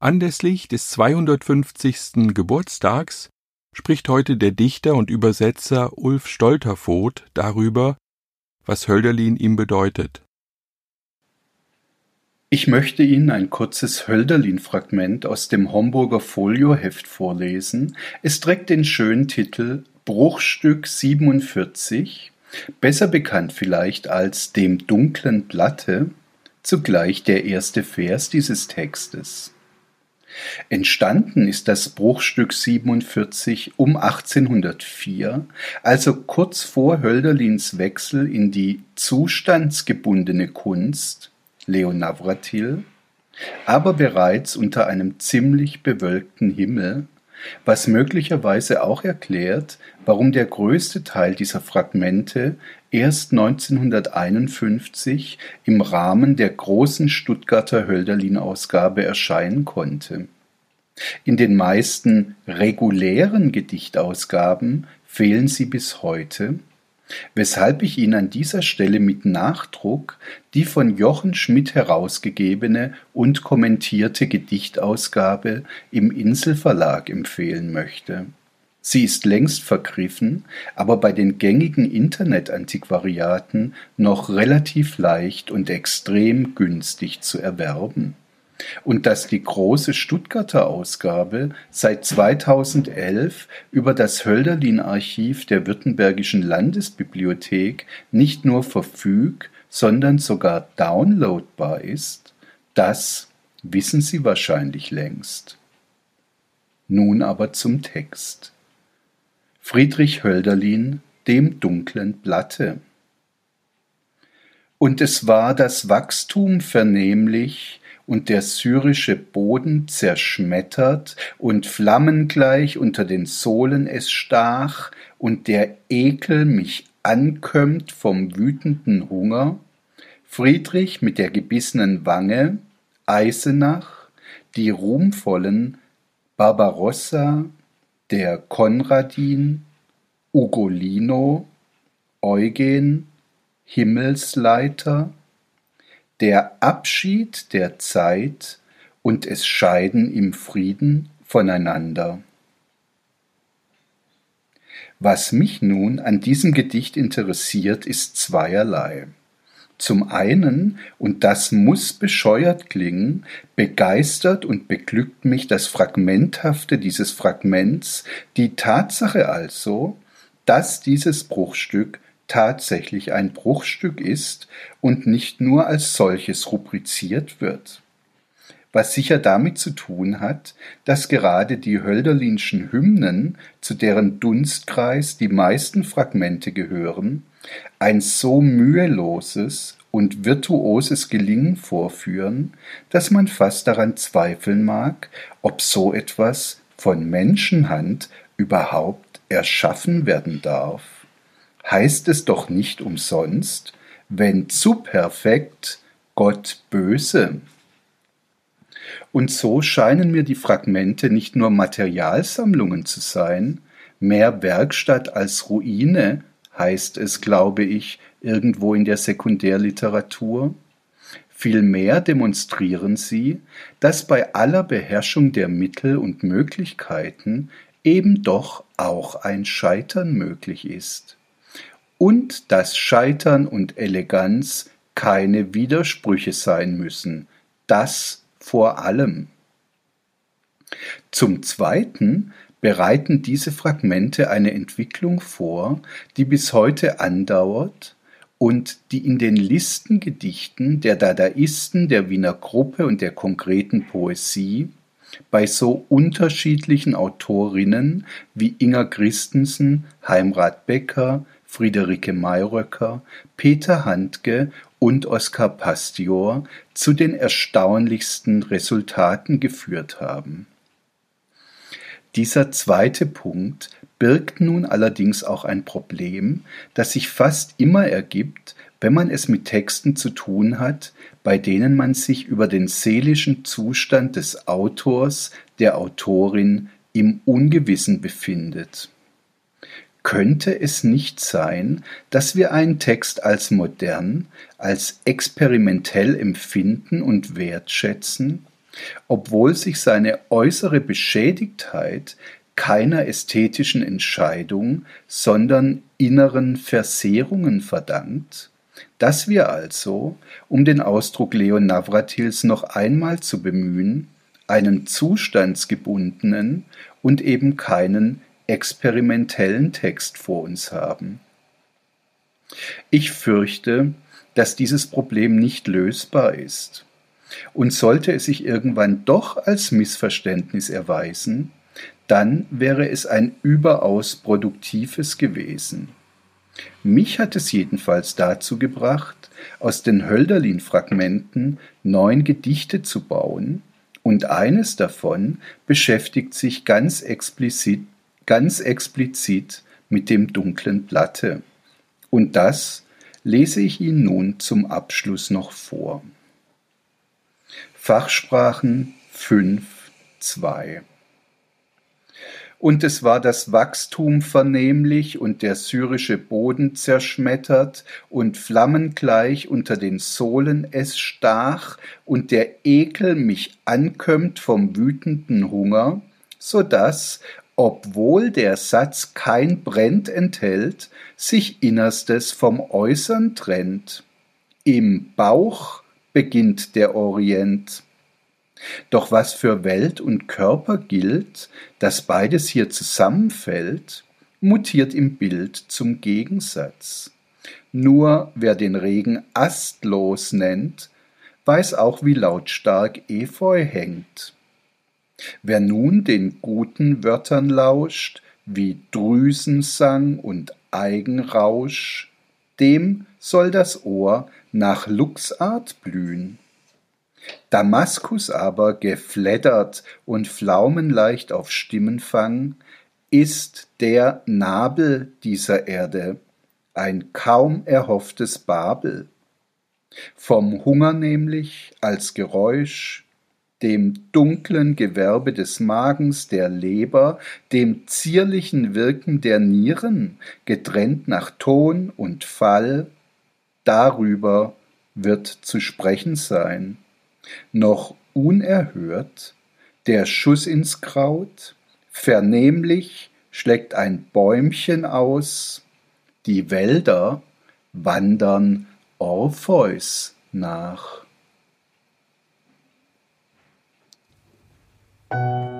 Anlässlich des 250. Geburtstags spricht heute der Dichter und Übersetzer Ulf Stolterfoht darüber, was Hölderlin ihm bedeutet. Ich möchte Ihnen ein kurzes Hölderlin-Fragment aus dem Homburger Folioheft vorlesen. Es trägt den schönen Titel Bruchstück 47, besser bekannt vielleicht als dem dunklen Blatte, zugleich der erste Vers dieses Textes. Entstanden ist das Bruchstück 47 um 1804, also kurz vor Hölderlins Wechsel in die zustandsgebundene Kunst Leo Navratil, aber bereits unter einem ziemlich bewölkten Himmel, was möglicherweise auch erklärt, warum der größte Teil dieser Fragmente erst 1951 im Rahmen der großen Stuttgarter Hölderlin-Ausgabe erscheinen konnte. In den meisten regulären Gedichtausgaben fehlen sie bis heute, weshalb ich Ihnen an dieser Stelle mit Nachdruck die von Jochen Schmidt herausgegebene und kommentierte Gedichtausgabe im Inselverlag empfehlen möchte. Sie ist längst vergriffen, aber bei den gängigen Internetantiquariaten noch relativ leicht und extrem günstig zu erwerben und dass die große Stuttgarter Ausgabe seit 2011 über das Hölderlin-Archiv der Württembergischen Landesbibliothek nicht nur verfüg, sondern sogar downloadbar ist, das wissen Sie wahrscheinlich längst. Nun aber zum Text. Friedrich Hölderlin, dem dunklen Blatte. Und es war das Wachstum vernehmlich, und der syrische Boden zerschmettert und flammengleich unter den Sohlen es stach und der Ekel mich ankömmt vom wütenden Hunger, Friedrich mit der gebissenen Wange, Eisenach, die ruhmvollen Barbarossa, der Konradin, Ugolino, Eugen, Himmelsleiter, der Abschied der Zeit und es Scheiden im Frieden voneinander. Was mich nun an diesem Gedicht interessiert, ist zweierlei. Zum einen, und das muss bescheuert klingen, begeistert und beglückt mich das Fragmenthafte dieses Fragments, die Tatsache also, dass dieses Bruchstück tatsächlich ein Bruchstück ist und nicht nur als solches rubriziert wird. Was sicher damit zu tun hat, dass gerade die Hölderlinschen Hymnen, zu deren Dunstkreis die meisten Fragmente gehören, ein so müheloses und virtuoses Gelingen vorführen, dass man fast daran zweifeln mag, ob so etwas von Menschenhand überhaupt erschaffen werden darf heißt es doch nicht umsonst, wenn zu perfekt, Gott böse. Und so scheinen mir die Fragmente nicht nur Materialsammlungen zu sein, mehr Werkstatt als Ruine, heißt es, glaube ich, irgendwo in der Sekundärliteratur. Vielmehr demonstrieren sie, dass bei aller Beherrschung der Mittel und Möglichkeiten eben doch auch ein Scheitern möglich ist und dass Scheitern und Eleganz keine Widersprüche sein müssen. Das vor allem. Zum Zweiten bereiten diese Fragmente eine Entwicklung vor, die bis heute andauert und die in den Listengedichten der Dadaisten, der Wiener Gruppe und der konkreten Poesie bei so unterschiedlichen Autorinnen wie Inger Christensen, Heimrat Becker, Friederike Mayröcker, Peter Handke und Oskar Pastior zu den erstaunlichsten Resultaten geführt haben. Dieser zweite Punkt birgt nun allerdings auch ein Problem, das sich fast immer ergibt, wenn man es mit Texten zu tun hat, bei denen man sich über den seelischen Zustand des Autors, der Autorin im Ungewissen befindet. Könnte es nicht sein, dass wir einen Text als modern, als experimentell empfinden und wertschätzen, obwohl sich seine äußere Beschädigtheit keiner ästhetischen Entscheidung, sondern inneren Versehrungen verdankt? Dass wir also, um den Ausdruck Leon Navratils noch einmal zu bemühen, einen zustandsgebundenen und eben keinen experimentellen Text vor uns haben. Ich fürchte, dass dieses Problem nicht lösbar ist. Und sollte es sich irgendwann doch als Missverständnis erweisen, dann wäre es ein überaus produktives gewesen. Mich hat es jedenfalls dazu gebracht, aus den Hölderlin-Fragmenten neun Gedichte zu bauen, und eines davon beschäftigt sich ganz explizit, ganz explizit mit dem dunklen Blatte. Und das lese ich Ihnen nun zum Abschluss noch vor. Fachsprachen 5, 2 und es war das Wachstum vernehmlich und der syrische Boden zerschmettert und flammengleich unter den Sohlen es stach und der Ekel mich ankömmt vom wütenden Hunger, so dass, obwohl der Satz kein Brennt enthält, sich Innerstes vom Äußern trennt. Im Bauch beginnt der Orient. Doch was für Welt und Körper gilt, dass beides hier zusammenfällt, mutiert im Bild zum Gegensatz. Nur wer den Regen astlos nennt, weiß auch, wie lautstark Efeu hängt. Wer nun den guten Wörtern lauscht, wie Drüsensang und Eigenrausch, dem soll das Ohr nach Luchsart blühen. Damaskus aber, gefleddert und pflaumenleicht auf Stimmenfang, ist der Nabel dieser Erde, ein kaum erhofftes Babel. Vom Hunger nämlich als Geräusch, dem dunklen Gewerbe des Magens, der Leber, dem zierlichen Wirken der Nieren, getrennt nach Ton und Fall, darüber wird zu sprechen sein noch unerhört, der Schuss ins Kraut, vernehmlich schlägt ein Bäumchen aus, die Wälder wandern Orpheus nach. Thank you.